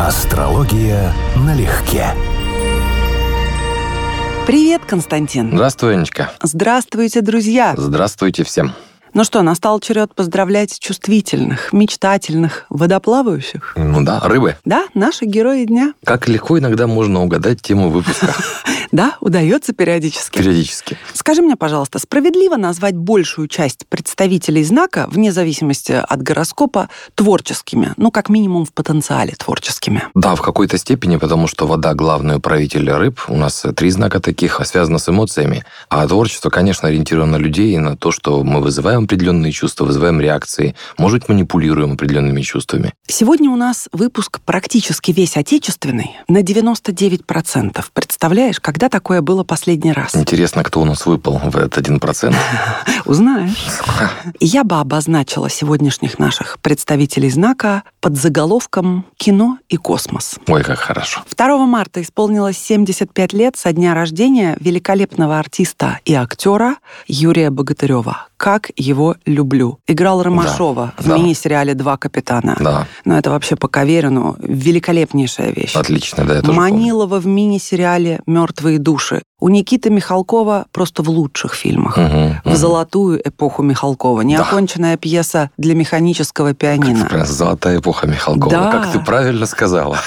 Астрология налегке. Привет, Константин. Здравствуй, Анечка. Здравствуйте, друзья. Здравствуйте всем. Ну что, настал черед поздравлять чувствительных, мечтательных, водоплавающих. Ну да, рыбы. Да, наши герои дня. Как легко иногда можно угадать тему выпуска. Да, удается периодически. Периодически. Скажи мне, пожалуйста, справедливо назвать большую часть представителей знака, вне зависимости от гороскопа, творческими? Ну, как минимум в потенциале творческими. Да, в какой-то степени, потому что вода – главный управитель рыб. У нас три знака таких, а связано с эмоциями. А творчество, конечно, ориентировано на людей и на то, что мы вызываем определенные чувства, вызываем реакции, может быть, манипулируем определенными чувствами. Сегодня у нас выпуск практически весь отечественный, на 99%. Представляешь, когда такое было последний раз? Интересно, кто у нас выпал в этот один процент. Узнаешь. Я бы обозначила сегодняшних наших представителей знака под заголовком «Кино и космос». Ой, как хорошо. 2 марта исполнилось 75 лет со дня рождения великолепного артиста и актера Юрия Богатырева. Как его люблю. Играл Ромашова Да, в да. мини-сериале «Два капитана». Да, Но это вообще по Каверину великолепнейшая вещь. отлично, да, я тоже помню. Манилова в мини-сериале «Мертвые души». У Никиты Михалкова просто в лучших фильмах. Мгм, В мгм. золотую эпоху Михалкова. Неоконченная пьеса для механического пианино. Как прям золотая эпоха Михалкова. Да. Как ты правильно сказала.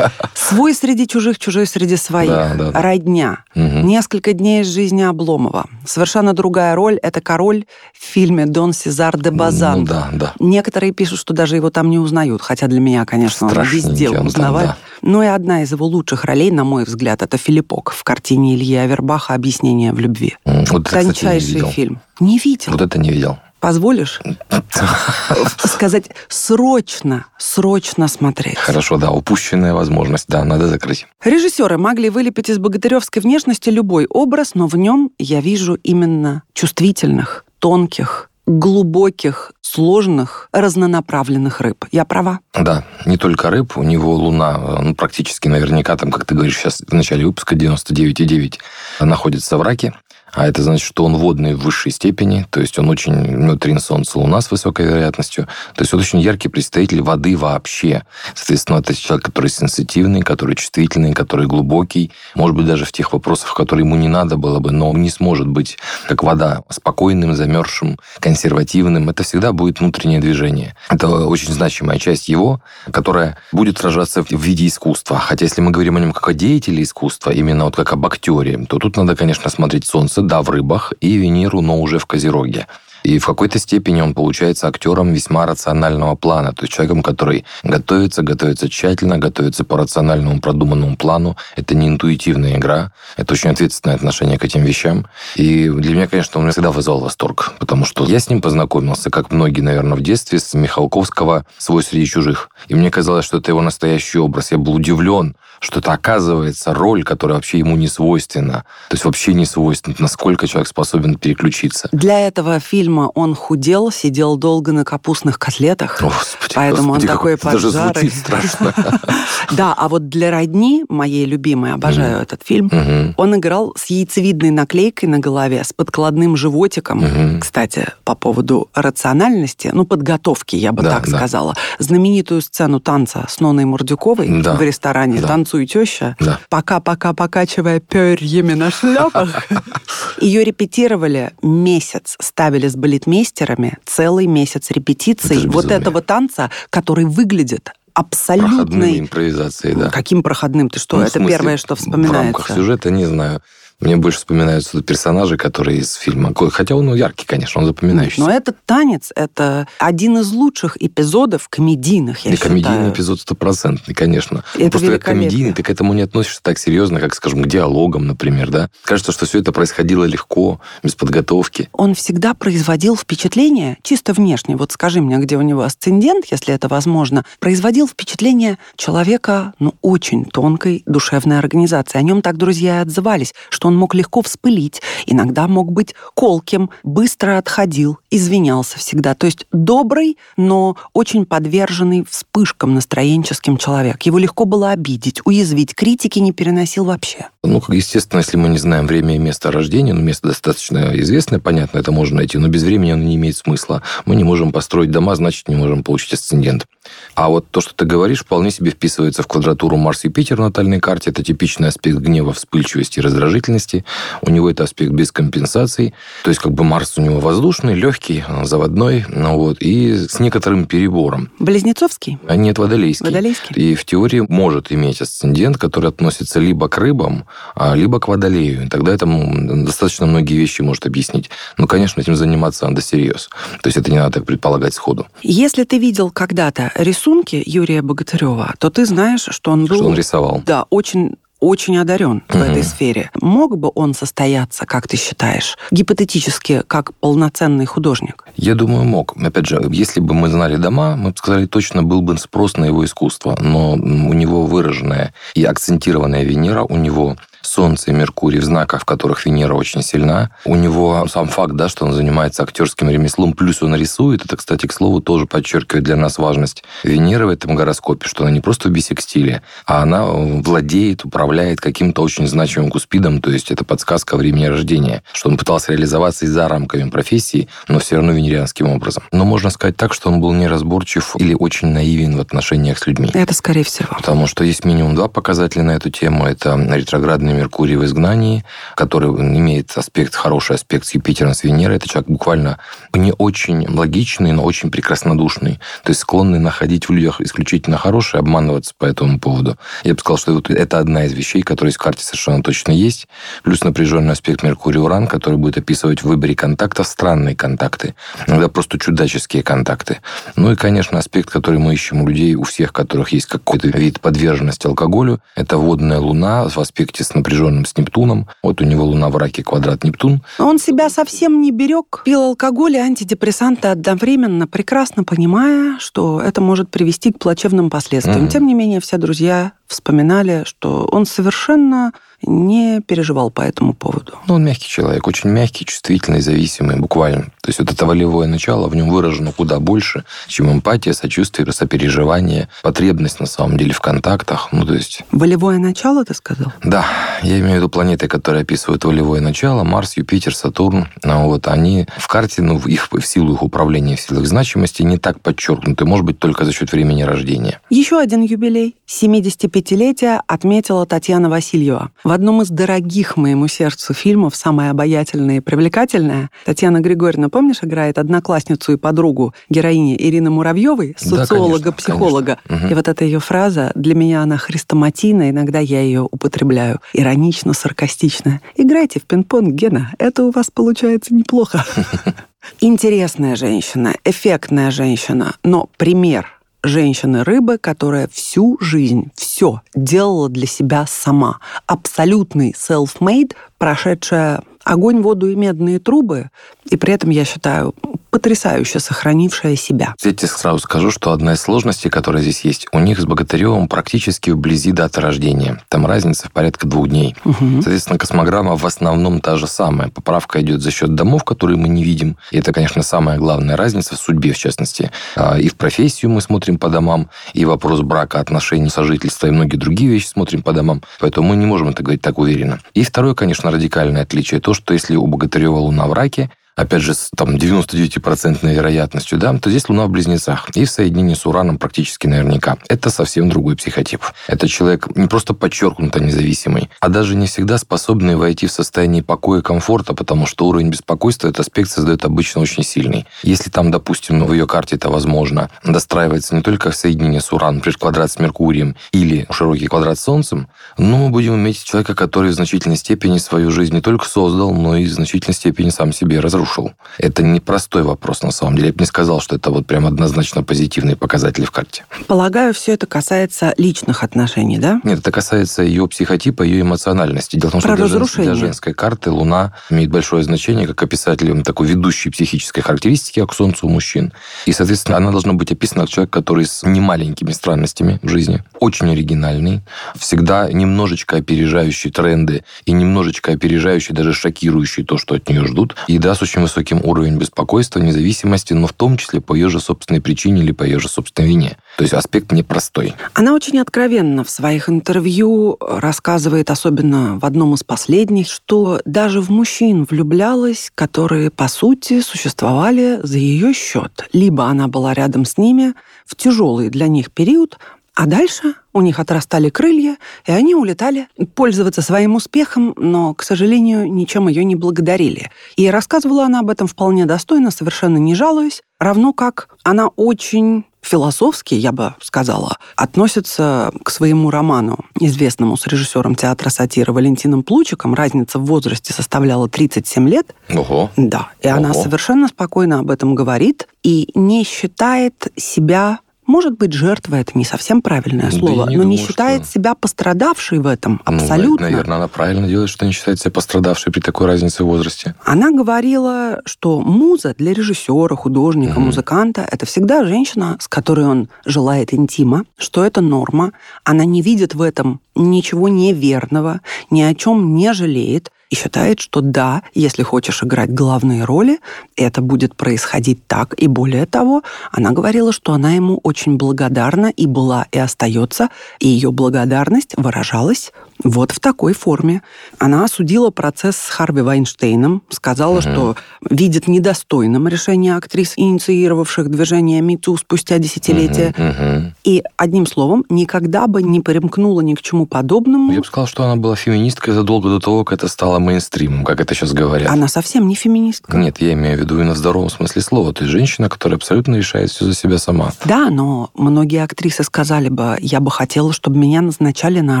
Свой среди чужих, чужой среди своих. Да, да, да. Родня. Мгм. Несколько дней из жизни Обломова. Совершенно другая роль. Это король в фильме «Дон Сезар де Базан». Ну да, да. Некоторые пишут, что даже его там не узнают, хотя для меня, конечно, он Страшненький везде он узнавать. да. Ну и одна из его лучших ролей, на мой взгляд, это Филиппок в картине Ильи Авербаха «Объяснение в любви». Вот это, кстати, не Тончайший фильм. Не видел. Вот это не видел. Позволишь сказать срочно, срочно смотреть? Хорошо, да, упущенная возможность, да, надо закрыть. Режиссеры могли вылепить из богатыревской внешности любой образ, но в нем я вижу именно чувствительных, тонких, глубоких, сложных, разнонаправленных рыб. Я права? Да, не только рыб, у него Луна, ну, практически наверняка, там, как ты говоришь сейчас в начале выпуска, 99,9 находится в раке. А это значит, что он водный в высшей степени, то есть он очень, ну, трин Солнца, Луна с высокой вероятностью. То есть он очень яркий представитель воды вообще. Соответственно, это человек, который сенситивный, который чувствительный, который глубокий. Может быть, даже в тех вопросах, которые ему не надо было бы, но он не сможет быть, как вода, спокойным, замерзшим, консервативным. Это всегда будет внутреннее движение. Это очень значимая часть его, которая будет отражаться в виде искусства. Хотя если мы говорим о нем как о деятеле искусства, именно вот как об актере, то тут надо, конечно, смотреть Солнце, да, в рыбах, и Венеру, но уже в Козероге. И в какой-то степени он получается актером весьма рационального плана, то есть человеком, который готовится, готовится тщательно, готовится по рациональному продуманному плану. Это не интуитивная игра, это очень ответственное отношение к этим вещам. И для меня, конечно, он всегда вызвал восторг, потому что я с ним познакомился, как многие, наверное, в детстве, с Михалковского «Свой среди чужих». И мне казалось, что это его настоящий образ. Я был удивлен, что это оказывается роль, которая вообще ему не свойственна. То есть вообще не свойственна. Насколько человек способен переключиться. Для этого фильма он худел, сидел долго на капустных котлетах. Господи, Поэтому господи, он такой это даже поджарый. звучит страшно. Да, а вот для родни, моей любимой, обожаю этот фильм, он играл с яйцевидной наклейкой на голове, с подкладным животиком. Кстати, по поводу рациональности, ну, подготовки, я бы так сказала. Знаменитую сцену танца с Ноной Мордюковой Да, в ресторане да. «Танцуй, теща», Да. пока-пока покачивая перьями на шляпах. Ее репетировали месяц, ставили с балетмейстерами целый месяц репетиций Это вот этого танца, который выглядит абсолютной... импровизации, да. Каким проходным? Ты что? Ну, Это смысле, первое, что В рамках вспоминается. сюжета не знаю. Мне больше вспоминаются персонажи, которые из фильма. Хотя он ну, яркий, конечно, он запоминающийся. Но этот танец – это один из лучших эпизодов комедийных, я И комедийный эпизод стопроцентный, конечно. Это Просто как комедийный, ты к этому не относишься так серьезно, как, скажем, к диалогам, например, да? Кажется, что все это происходило легко, без подготовки. Он всегда производил впечатление, чисто внешне, вот скажи мне, где у него асцендент, если это возможно, производил впечатление человека, ну, очень тонкой душевной организации. О нем так друзья и отзывались, что он мог легко вспылить, иногда мог быть колким, быстро отходил, извинялся всегда. То есть добрый, но очень подверженный вспышкам настроенческим человек. Его легко было обидеть, уязвить, критики не переносил вообще. Ну, естественно, если мы не знаем время и место рождения, ну, место достаточно известное, понятно, это можно найти, но без времени оно не имеет смысла. Мы не можем построить дома, значит, не можем получить асцендент. А вот то, что ты говоришь, вполне себе вписывается в квадратуру Марс-Юпитер в натальной карте. Это типичный аспект гнева, вспыльчивости и раздражительности. У него это аспект без компенсаций. То есть как бы Марс у него воздушный, легкий, заводной, ну вот, и с некоторым перебором. Близнецовский? А нет, водолейский. Водолейский. И в теории может иметь асцендент, который относится либо к рыбам, а, либо к водолею. Тогда это достаточно многие вещи может объяснить. Но, конечно, этим заниматься надо серьезно. То есть это не надо так предполагать сходу. Если ты видел когда-то рисунки Юрия Богатырева, то ты знаешь, что он был... Что он рисовал. Да, очень очень одарен в этой сфере. Мог бы он состояться, как ты считаешь, гипотетически, как полноценный художник? Я думаю, мог. Опять же, если бы мы знали дома, мы бы сказали, точно был бы спрос на его искусство. Но у него выраженная и акцентированная Венера, у него Солнце и Меркурий в знаках, в которых Венера очень сильна. У него сам факт, да, что он занимается актерским ремеслом, плюс он рисует, это, кстати, к слову, тоже подчеркивает для нас важность Венеры в этом гороскопе, что она не просто в бисекстиле, а она владеет, управляет каким-то очень значимым куспидом, то есть это подсказка времени рождения, что он пытался реализоваться и за рамками профессии, но все равно венерианским образом. Но можно сказать так, что он был неразборчив или очень наивен в отношениях с людьми. Это скорее всего. Потому что есть минимум два показателя на эту тему. Это ретроградный Меркурий в изгнании, который имеет аспект, хороший аспект с Юпитером, с Венерой. Это человек буквально не очень логичный, но очень прекраснодушный. То есть склонный находить в людях исключительно хорошее, обманываться по этому поводу. Я бы сказал, что вот это одна из вещей, которые в карте совершенно точно есть. Плюс напряженный аспект Меркурий-Уран, который будет описывать в выборе контактов странные контакты. Иногда просто чудаческие контакты. Ну и, конечно, аспект, который мы ищем у людей, у всех, которых есть какой-то вид подверженности алкоголю, это водная луна в аспекте с напряженным с Нептуном. Вот у него Луна в раке, квадрат Нептун. Он себя совсем не берег, пил алкоголь и антидепрессанты одновременно, прекрасно понимая, что это может привести к плачевным последствиям. Mm-hmm. Тем не менее, все друзья вспоминали, что он совершенно не переживал по этому поводу. Ну, он мягкий человек, очень мягкий, чувствительный, зависимый, буквально. То есть вот это волевое начало в нем выражено куда больше, чем эмпатия, сочувствие, сопереживание, потребность на самом деле в контактах. Ну, то есть... Волевое начало, ты сказал? Да, я имею в виду планеты, которые описывают волевое начало, Марс, Юпитер, Сатурн. Ну, вот они в карте, ну, в, их, в силу их управления, в силу их значимости не так подчеркнуты, может быть, только за счет времени рождения. Еще один юбилей. 75-летие отметила Татьяна Васильева. В одном из дорогих моему сердцу фильмов «Самая обаятельная и привлекательная» Татьяна Григорьевна, помнишь, играет одноклассницу и подругу героини Ирины Муравьевой, социолога-психолога. Да, угу. И вот эта ее фраза, для меня она хрестоматийна, иногда я ее употребляю, иронично, саркастично. Играйте в пинг-понг, Гена, это у вас получается неплохо. Интересная женщина, эффектная женщина, но пример – женщины-рыбы, которая всю жизнь все делала для себя сама. Абсолютный self-made, прошедшая огонь, воду и медные трубы, и при этом, я считаю, потрясающе сохранившая себя. Я тебе сразу скажу, что одна из сложностей, которая здесь есть, у них с Богатыревым практически вблизи даты рождения. Там разница в порядка двух дней. Угу. Соответственно, космограмма в основном та же самая. Поправка идет за счет домов, которые мы не видим. И это, конечно, самая главная разница в судьбе, в частности. А, и в профессию мы смотрим по домам, и вопрос брака, отношений, сожительства и многие другие вещи смотрим по домам. Поэтому мы не можем это говорить так уверенно. И второе, конечно, радикальное отличие. То, что если у Богатырева Луна в раке, опять же, с там, 99% вероятностью, да, то здесь Луна в Близнецах. И в соединении с Ураном практически наверняка. Это совсем другой психотип. Это человек не просто подчеркнуто независимый, а даже не всегда способный войти в состояние покоя и комфорта, потому что уровень беспокойства этот аспект создает обычно очень сильный. Если там, допустим, в ее карте это возможно, достраивается не только в соединении с Ураном, например, квадрат с Меркурием или широкий квадрат с Солнцем, но мы будем иметь человека, который в значительной степени свою жизнь не только создал, но и в значительной степени сам себе разрушил разрушил. Это непростой вопрос на самом деле. Я бы не сказал, что это вот прям однозначно позитивные показатели в карте. Полагаю, все это касается личных отношений, да? Нет, это касается ее психотипа, ее эмоциональности. Дело в том, Про что для, разрушение. для женской карты Луна имеет большое значение как описатель такой ведущей психической характеристики, как Солнце у мужчин. И, соответственно, она должна быть описана как человек, который с немаленькими странностями в жизни, очень оригинальный, всегда немножечко опережающий тренды и немножечко опережающий, даже шокирующий то, что от нее ждут. И да, с очень высоким уровнем беспокойства, независимости, но в том числе по ее же собственной причине или по ее же собственной вине. То есть аспект непростой. Она очень откровенно в своих интервью рассказывает, особенно в одном из последних, что даже в мужчин влюблялась, которые, по сути, существовали за ее счет. Либо она была рядом с ними в тяжелый для них период, а дальше у них отрастали крылья, и они улетали пользоваться своим успехом, но, к сожалению, ничем ее не благодарили. И рассказывала она об этом вполне достойно, совершенно не жалуясь, равно как она очень философски, я бы сказала, относится к своему роману, известному с режиссером театра сатиры Валентином Плучиком. Разница в возрасте составляла 37 лет. Ого. Да, и она Ого. совершенно спокойно об этом говорит и не считает себя может быть, жертва это не совсем правильное Да слово, не но не думаю, считает что- себя пострадавшей в этом Ну, абсолютно. наверное, она правильно делает, что не считает себя пострадавшей при такой разнице в возрасте. Она говорила, что муза для режиссера, художника, Мгм. музыканта это всегда женщина, с которой он желает интима, что это норма. Она не видит в этом ничего неверного, ни о чем не жалеет и считает, что да, если хочешь играть главные роли, это будет происходить так. И более того, она говорила, что она ему очень благодарна и была, и остается, и ее благодарность выражалась вот в такой форме. Она осудила процесс с Харви Вайнштейном, сказала, Мгм. что видит недостойным решение актрис, инициировавших движение МИТУ спустя десятилетия. Мгм, мгм. И, одним словом, никогда бы не примкнула ни к чему подобному. Я бы сказал, что она была феминисткой задолго до того, как это стало мейнстримом, как это сейчас говорят. Она совсем не феминистка. Нет, я имею в виду именно в здоровом смысле слова. То есть женщина, которая абсолютно решает все за себя сама. Да, но многие актрисы сказали бы, я бы хотела, чтобы меня назначали на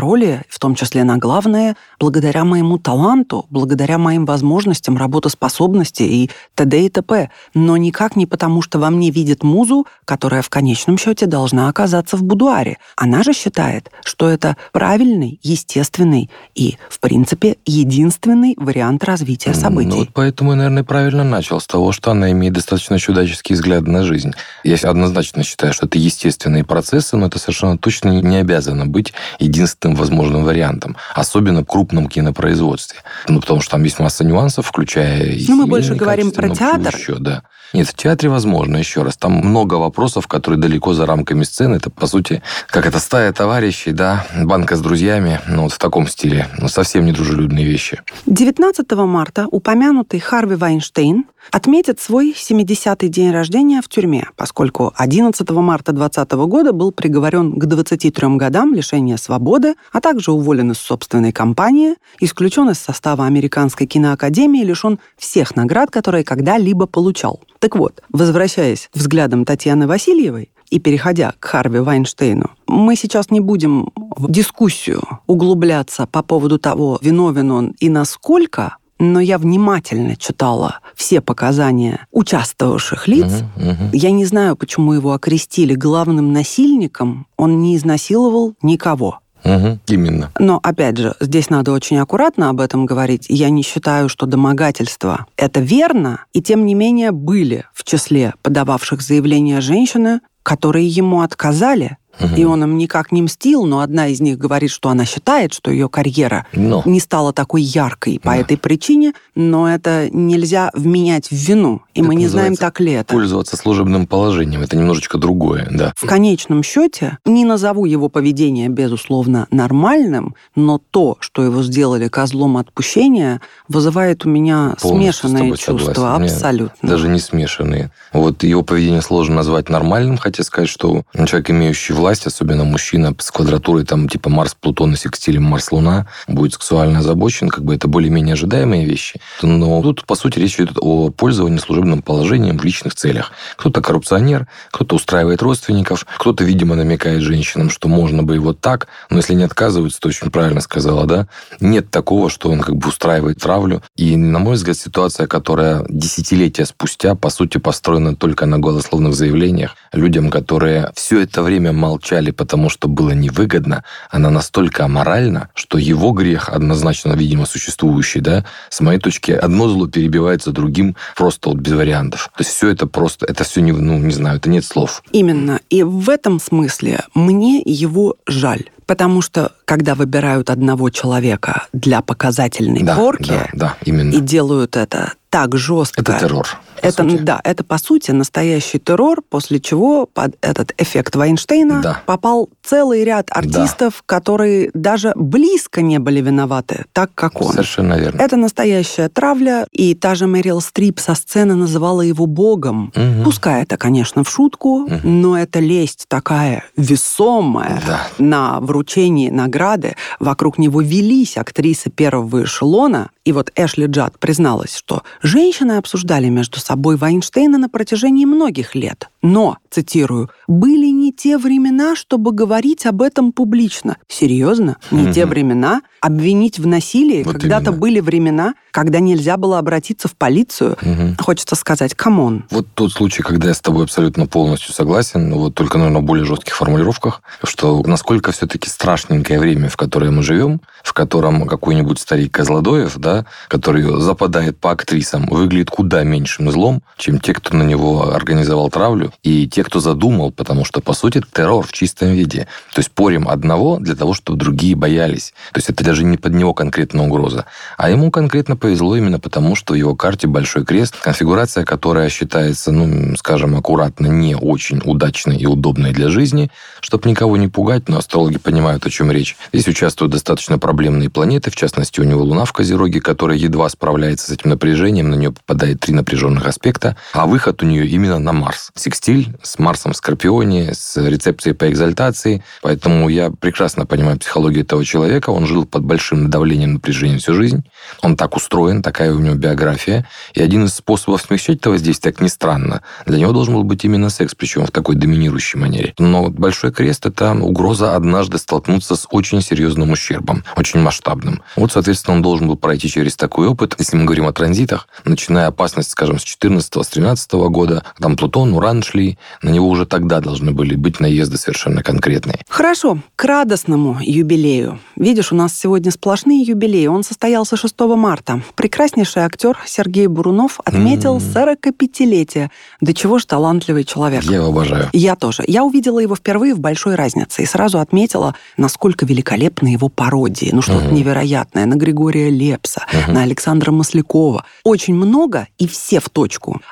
роли, в том числе на главные, благодаря моему таланту, благодаря моим возможностям, работоспособности и т.д. и т.п. Но никак не потому, что во мне видит музу, которая в конечном счете должна оказаться в будуаре. Она же считает, что это правильный, естественный и, в принципе, единственный вариант развития событий. Ну, вот поэтому я, наверное, правильно начал с того, что она имеет достаточно чудаческий взгляд на жизнь. Я однозначно считаю, что это естественные процессы, но это совершенно точно не обязано быть единственным возможным вариантом, особенно в крупном кинопроизводстве. Ну, потому что там есть масса нюансов, включая Ну, мы больше говорим про почему театр. Еще, да. Нет, в театре возможно, еще раз. Там много вопросов, которые далеко за рамками сцены. Это, по сути, как это стая товарищей, да, банка с друзьями, ну, вот в таком стиле. Ну, совсем недружелюбные вещи. 19 марта упомянутый Харви Вайнштейн отметит свой 70-й день рождения в тюрьме, поскольку 11 марта 2020 года был приговорен к 23 годам лишения свободы, а также уволен из собственной компании, исключен из состава Американской киноакадемии лишен всех наград, которые когда-либо получал. Так вот, возвращаясь взглядом Татьяны Васильевой, и переходя к Харви Вайнштейну, мы сейчас не будем в дискуссию углубляться по поводу того, виновен он и насколько, но я внимательно читала все показания участвовавших лиц. Мгм, мгм. Я не знаю, почему его окрестили главным насильником. Он не изнасиловал никого. Мгм, Именно. Но, опять же, здесь надо очень аккуратно об этом говорить. Я не считаю, что домогательство — это верно, и тем не менее были в числе подававших заявления женщины, которые ему отказали, Мгм. и он им никак не мстил, но одна из них говорит, что она считает, что ее карьера Но. не стала такой яркой по Да. этой причине, но это нельзя вменять в вину, и Это мы не знаем, так ли это. Пользоваться служебным положением. Это немножечко другое, да. В конечном счете, не назову его поведение, безусловно, нормальным, но то, что его сделали козлом отпущения, вызывает у меня Полностью смешанные чувства. согласен. Мне Абсолютно. Даже не смешанные. Вот его поведение сложно назвать нормальным, хотя сказать, что человек, имеющий власть, власть, особенно мужчина с квадратурой там типа Марс, Плутон и секстилем Марс-Луна будет сексуально озабочен, как бы это более-менее ожидаемые вещи. Но тут, по сути, речь идет о пользовании служебным положением в личных целях. Кто-то коррупционер, кто-то устраивает родственников, кто-то, видимо, намекает женщинам, что можно бы и вот так, но если не отказываются, то очень правильно сказала, да, нет такого, что он как бы устраивает травлю. И, на мой взгляд, ситуация, которая десятилетия спустя, по сути, построена только на голословных заявлениях, людям, которые все это время молчали, потому что было невыгодно, она настолько аморальна, что его грех, однозначно, видимо, существующий, да, с моей точки, одно зло перебивается другим просто вот без вариантов. То есть все это просто, это все, не, ну, не знаю, это нет слов. Именно. И в этом смысле мне его жаль. Потому что, когда выбирают одного человека для показательной да, порки да, да, именно. и делают это так жестко. Это террор. Это, сути. да, это по сути настоящий террор, после чего под этот эффект Вайнштейна да. попал целый ряд артистов, да. которые даже близко не были виноваты, так как он. Совершенно верно. Это настоящая травля, и та же Мэрил Стрип со сцены называла его богом. Угу. Пускай это, конечно, в шутку, угу. но это лесть такая весомая да. на вручении награды. Вокруг него велись актрисы первого эшелона, и вот Эшли Джад призналась, что женщины обсуждали между собой Вайнштейна на протяжении многих лет. Но, цитирую, «были не те времена, чтобы говорить об этом публично». Серьезно? Не угу. те времена? Обвинить в насилии? Вот Когда-то были времена, когда нельзя было обратиться в полицию. Угу. Хочется сказать, come on. Вот тот случай, когда я с тобой абсолютно полностью согласен, вот только, наверное, в более жестких формулировках, что насколько все-таки страшненькое время, в которое мы живем, в котором какой-нибудь старик Козлодоев, да, который западает по актрисам, выглядит куда меньшим злом, чем те, кто на него организовал травлю, и те, кто задумал, потому что, по сути, террор в чистом виде. То есть порим одного для того, чтобы другие боялись. То есть это даже не под него конкретно угроза. А ему конкретно повезло именно потому, что в его карте большой крест, конфигурация, которая считается, ну, скажем, аккуратно, не очень удачной и удобной для жизни, чтобы никого не пугать, но астрологи понимают, о чем речь. Здесь участвуют достаточно проблемные планеты, в частности, у него Луна в Козероге, которая едва справляется с этим напряжением, на нее попадает три напряженных аспекта, а выход у нее именно на Марс. Секстиль с Марсом в Скорпионе, с рецепцией по экзальтации, поэтому я прекрасно понимаю психологию этого человека, он жил под большим давлением напряжения всю жизнь, он так устроен, такая у него биография, и один из способов смягчить это воздействие, как ни странно, для него должен был быть именно секс, причем в такой доминирующей манере. Но большой крест – это угроза однажды столкнуться с очень серьезным ущербом, очень масштабным. Вот, соответственно, он должен был пройти через такой опыт. Если мы говорим о транзитах, начиная опасность, скажем, с 14 с 13 года, там Плутон, Уран шли, на него уже тогда должны были быть наезды совершенно конкретные. Хорошо, к радостному юбилею. Видишь, у нас сегодня сплошные юбилеи. Он состоялся 6 марта. Прекраснейший актер Сергей Бурунов отметил mm. 45-летие. Да чего ж талантливый человек. Я его обожаю. Я тоже. Я увидела его впервые в «Большой разнице» и сразу отметила, насколько великолепны его пародии. Ну, что-то mm-hmm. невероятное. На Григория Лепса, mm-hmm. на Александра Маслякова. Очень много и все в точку.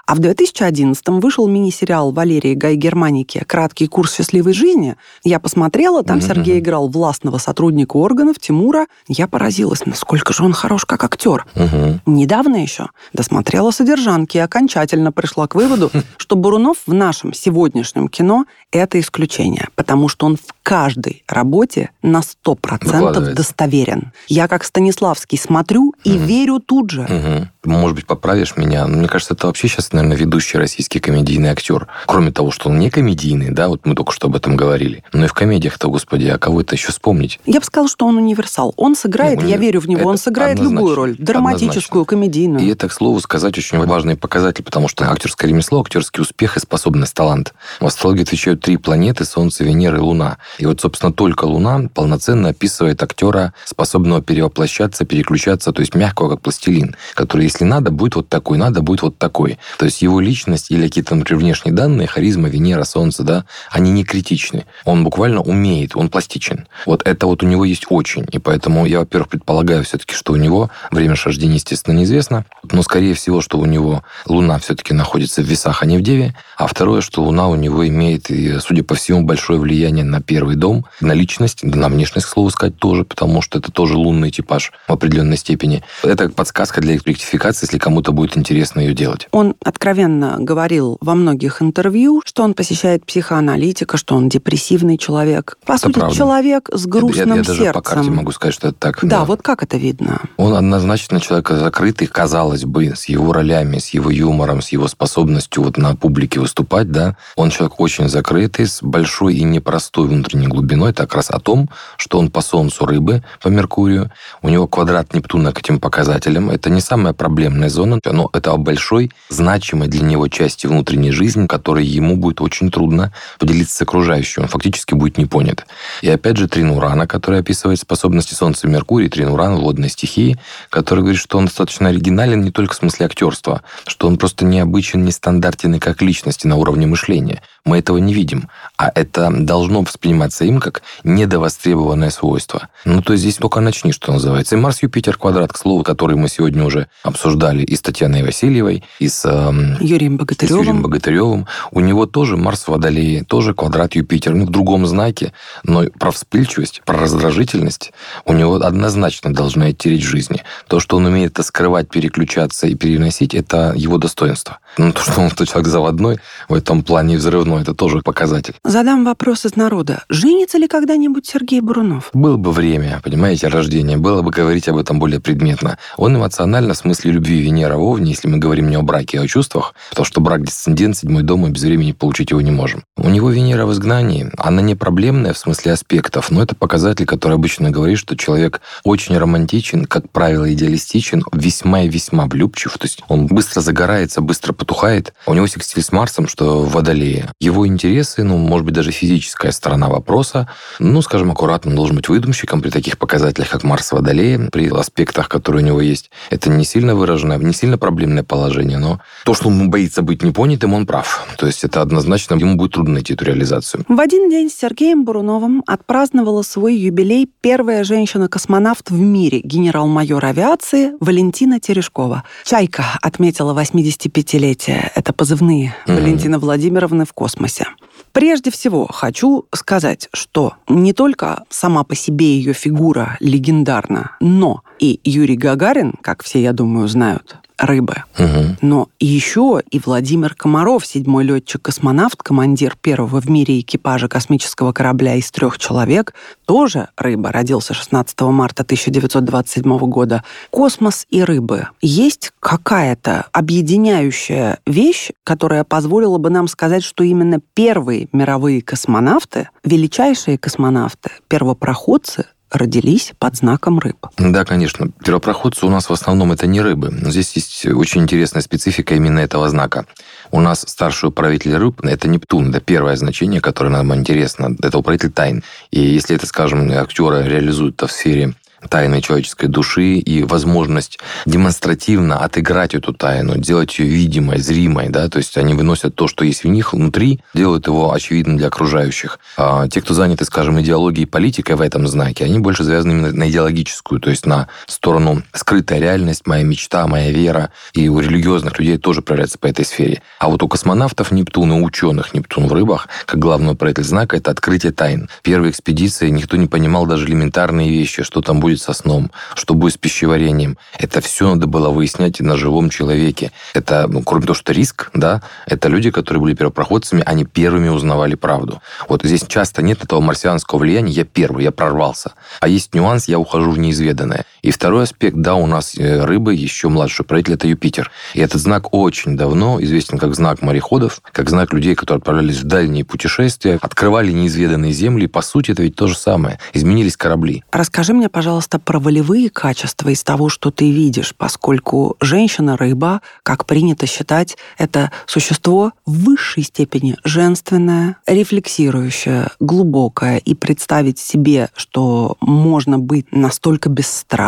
А в 2011-м вышел мини-сериал Валерии Гай Германики «Краткий курс счастливой жизни». Я посмотрела, там mm-hmm. Сергей играл властного сотрудника органов Тимура. Я поразилась, насколько же он хорош как актер. Mm-hmm. Недавно еще досмотрела «Содержанки» и окончательно пришла к выводу, что Бурунов в нашем сегодняшнем кино – это исключение, потому что он в каждой работе на 100% достоверен. Я как Станиславский смотрю и угу. верю тут же. Угу. Может быть, поправишь меня, но мне кажется, это вообще сейчас, наверное, ведущий российский комедийный актер. Кроме того, что он не комедийный, да, вот мы только что об этом говорили, но и в комедиях-то, господи, а кого это еще вспомнить? Я бы сказал, что он универсал. Он сыграет, ну, я верю в него, он сыграет любую роль, драматическую, однозначно. комедийную. И это, к слову сказать, очень важный показатель, потому что актерское ремесло, актерский успех и способность, талант. В астрологии отвечают три планеты, Солнце, Венера и Луна. И вот, собственно, только Луна полноценно описывает актера, способного перевоплощаться, переключаться, то есть мягкого, как пластилин, который, если надо, будет вот такой, надо, будет вот такой. То есть его личность или какие-то, например, внешние данные, харизма, Венера, Солнце, да, они не критичны. Он буквально умеет, он пластичен. Вот это вот у него есть очень. И поэтому я, во-первых, предполагаю все-таки, что у него время рождения, естественно, неизвестно, но, скорее всего, что у него Луна все-таки находится в весах, а не в Деве. А второе, что Луна у него имеет, и, судя по всему, большое влияние на первый дом, наличие личность, на внешность, к слову сказать, тоже, потому что это тоже лунный типаж в определенной степени. Это подсказка для ректификации, если кому-то будет интересно ее делать. Он откровенно говорил во многих интервью, что он посещает психоаналитика, что он депрессивный человек. По это сути, правда. человек с грустным я, я, я сердцем. даже по карте могу сказать, что это так. Да, да, вот как это видно? Он однозначно человек закрытый, казалось бы, с его ролями, с его юмором, с его способностью вот на публике выступать, да. Он человек очень закрытый, с большой и непростой внутренней глубиной. Это как раз о том, что он по Солнцу рыбы, по Меркурию. У него квадрат Нептуна к этим показателям. Это не самая проблемная зона, но это о большой, значимой для него части внутренней жизни, которой ему будет очень трудно поделиться с окружающим. Он фактически будет не понят. И опять же Трин Урана, который описывает способности Солнца и Меркурия, Трин Уран, водной стихии, который говорит, что он достаточно оригинален не только в смысле актерства, что он просто необычен, нестандартен и как личности на уровне мышления. Мы этого не видим. А это должно восприниматься им как недовостребованное свойство. Ну, то есть здесь только начни, что называется. И Марс-Юпитер квадрат, к слову, который мы сегодня уже обсуждали и с Татьяной Васильевой, и с, э, Юрием Богатыревым. с Юрием Богатыревым. У него тоже Марс в Водолее, тоже квадрат Юпитер, ну, в другом знаке, но про вспыльчивость, про раздражительность у него однозначно должна идти речь в жизни. То, что он умеет это скрывать, переключаться и переносить, это его достоинство. Ну, то, что он тот человек заводной, в этом плане взрывной, это тоже показатель. Задам вопрос из народа. Женится ли когда-нибудь Сергей Бурунов? Было бы время, понимаете, рождения, было бы говорить об этом более предметно. Он эмоционально в смысле любви Венера в Овне, если мы говорим не о браке, а о чувствах, потому что брак дисцендент, седьмой дом, и без времени получить его не можем. У него Венера в изгнании, она не проблемная в смысле аспектов, но это показатель, который обычно говорит, что человек очень романтичен, как правило, идеалистичен, весьма и весьма влюбчив, то есть он быстро загорается, быстро потухает. У него секстиль с Марсом, что в Водолее. Его интересы, ну, может быть, даже физическая сторона вопроса, ну, скажем, аккуратно, он должен быть выдумщиком при таких показателях, как Марс в Водолее, при аспектах, которые у него есть. Это не сильно выраженное, не сильно проблемное положение, но то, что он боится быть непонятым, он прав. То есть это однозначно, ему будет трудно найти эту реализацию. В один день с Сергеем Буруновым отпраздновала свой юбилей первая женщина-космонавт в мире, генерал-майор авиации Валентина Терешкова. «Чайка» отметила 85-летие. Это позывные mm-hmm. Валентины Владимировны в космосе. Прежде всего, хочу сказать, что не только сама по себе ее фигура легендарна, но и Юрий Гагарин, как все, я думаю, знают, рыбы. Угу. Но еще и Владимир Комаров, седьмой летчик-космонавт, командир первого в мире экипажа космического корабля из трех человек, тоже рыба, родился 16 марта 1927 года. Космос и рыбы. Есть какая-то объединяющая вещь, которая позволила бы нам сказать, что именно первые мировые космонавты, величайшие космонавты, первопроходцы родились под знаком рыб. Да, конечно. Первопроходцы у нас в основном это не рыбы. Но здесь есть очень интересная специфика именно этого знака. У нас старший управитель рыб – это Нептун. Это первое значение, которое нам интересно. Это управитель тайн. И если это, скажем, актеры реализуют в сфере тайны человеческой души и возможность демонстративно отыграть эту тайну, делать ее видимой, зримой, да, то есть они выносят то, что есть в них внутри, делают его очевидным для окружающих. А те, кто заняты, скажем, идеологией и политикой в этом знаке, они больше завязаны именно на идеологическую, то есть на сторону скрытая реальность, моя мечта, моя вера, и у религиозных людей тоже проявляется по этой сфере. А вот у космонавтов Нептун и ученых Нептун в рыбах, как главный управитель знака, это открытие тайн. Первые экспедиции никто не понимал даже элементарные вещи, что там будет со сном, что будет с пищеварением. Это все надо было выяснять на живом человеке. Это, ну, кроме того, что риск, да, это люди, которые были первопроходцами, они первыми узнавали правду. Вот здесь часто нет этого марсианского влияния, я первый, я прорвался. А есть нюанс, я ухожу в неизведанное. И второй аспект, да, у нас э, рыбы, еще младший правитель, это Юпитер. И этот знак очень давно известен как знак мореходов, как знак людей, которые отправлялись в дальние путешествия, открывали неизведанные земли. По сути, это ведь то же самое. Изменились корабли. Расскажи мне, пожалуйста, про волевые качества из того, что ты видишь, поскольку женщина-рыба, как принято считать, это существо в высшей степени женственное, рефлексирующее, глубокое, и представить себе, что можно быть настолько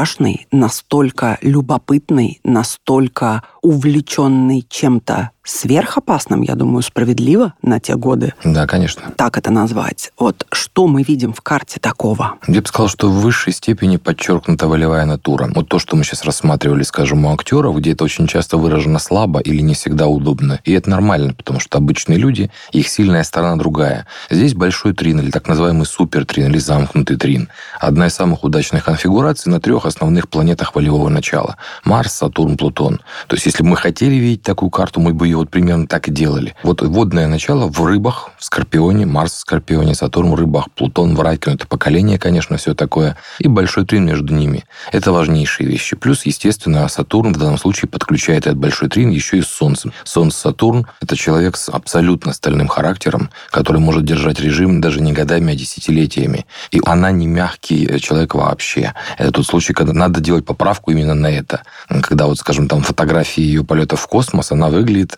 бесстрашной, настолько любопытной, настолько увлеченной чем-то сверхопасным, я думаю, справедливо на те годы. Да, конечно. Так это назвать. Вот что мы видим в карте такого? Я бы сказал, что в высшей степени подчеркнута волевая натура. Вот то, что мы сейчас рассматривали, скажем, у актеров, где это очень часто выражено слабо или не всегда удобно. И это нормально, потому что обычные люди, их сильная сторона другая. Здесь большой трин, или так называемый супертрин, или замкнутый трин. Одна из самых удачных конфигураций на трех основных планетах волевого начала. Марс, Сатурн, Плутон. То есть, если бы мы хотели видеть такую карту, мы бы ее вот примерно так и делали. Вот водное начало в рыбах, в Скорпионе, Марс в Скорпионе, Сатурн в рыбах, Плутон в раке, ну, это поколение, конечно, все такое, и большой трин между ними. Это важнейшие вещи. Плюс, естественно, Сатурн в данном случае подключает этот большой трин еще и с Солнцем. Солнце Сатурн – это человек с абсолютно стальным характером, который может держать режим даже не годами, а десятилетиями. И она не мягкий человек вообще. Это тот случай, когда надо делать поправку именно на это. Когда вот, скажем, там фотографии ее полета в космос, она выглядит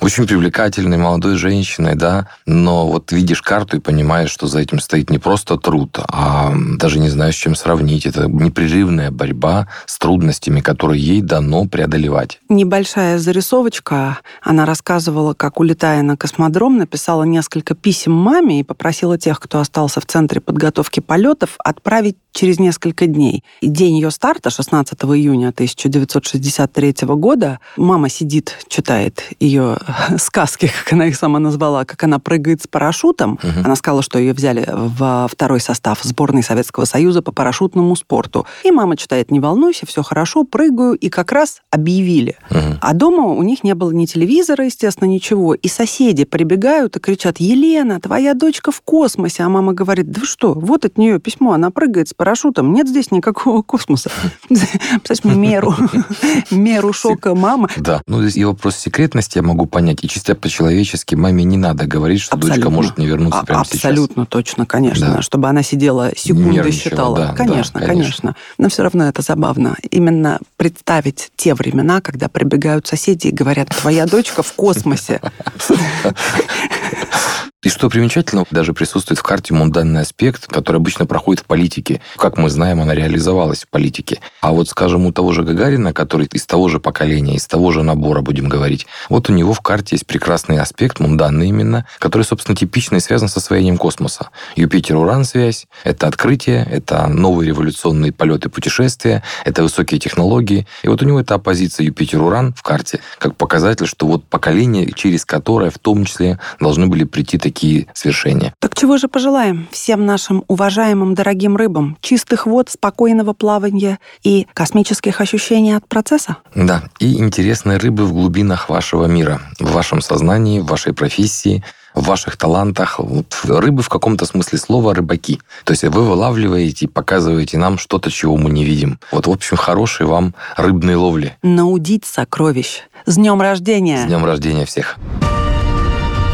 очень привлекательной молодой женщиной, да, но вот видишь карту и понимаешь, что за этим стоит не просто труд, а даже не знаю, с чем сравнить. Это непрерывная борьба с трудностями, которые ей дано преодолевать. Небольшая зарисовочка. Она рассказывала, как, улетая на космодром, написала несколько писем маме и попросила тех, кто остался в центре подготовки полетов, отправить через несколько дней. И день ее старта, 16 июня 1963 года, мама сидит, читает ее сказки, как она их сама назвала, как она прыгает с парашютом. Угу. Она сказала, что ее взяли в второй состав сборной Советского Союза по парашютному спорту. И мама читает, не волнуйся, все хорошо, прыгаю. И как раз объявили. Угу. А дома у них не было ни телевизора, естественно, ничего. И соседи прибегают и кричат, Елена, твоя дочка в космосе. А мама говорит, да что, вот от нее письмо, она прыгает с парашютом. Нет здесь никакого космоса. Представляешь, меру, меру шока мамы. Да, ну здесь и вопрос секретности я могу понять. И чисто по-человечески маме не надо говорить, что Абсолютно. дочка может не вернуться а, прямо Абсолютно сейчас. Абсолютно точно, конечно. Да. Чтобы она сидела секунды считала. Да, конечно, да, конечно, конечно. Но все равно это забавно. Именно представить те времена, когда прибегают соседи и говорят, твоя дочка в космосе. И что примечательно, даже присутствует в карте мунданный аспект, который обычно проходит в политике. Как мы знаем, она реализовалась в политике. А вот, скажем, у того же Гагарина, который из того же поколения, из того же набора, будем говорить, вот у него в карте есть прекрасный аспект, мунданный именно, который, собственно, типично и связан с освоением космоса. Юпитер-Уран связь, это открытие, это новые революционные полеты путешествия, это высокие технологии. И вот у него это оппозиция Юпитер-Уран в карте, как показатель, что вот поколение, через которое в том числе должны были прийти такие такие свершения. Так чего же пожелаем всем нашим уважаемым дорогим рыбам? Чистых вод, спокойного плавания и космических ощущений от процесса? Да, и интересные рыбы в глубинах вашего мира, в вашем сознании, в вашей профессии, в ваших талантах. Вот рыбы в каком-то смысле слова рыбаки. То есть вы вылавливаете и показываете нам что-то, чего мы не видим. Вот, в общем, хорошей вам рыбной ловли. Наудить сокровищ. С днем рождения! С днем рождения всех!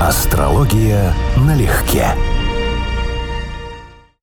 Астрология налегке.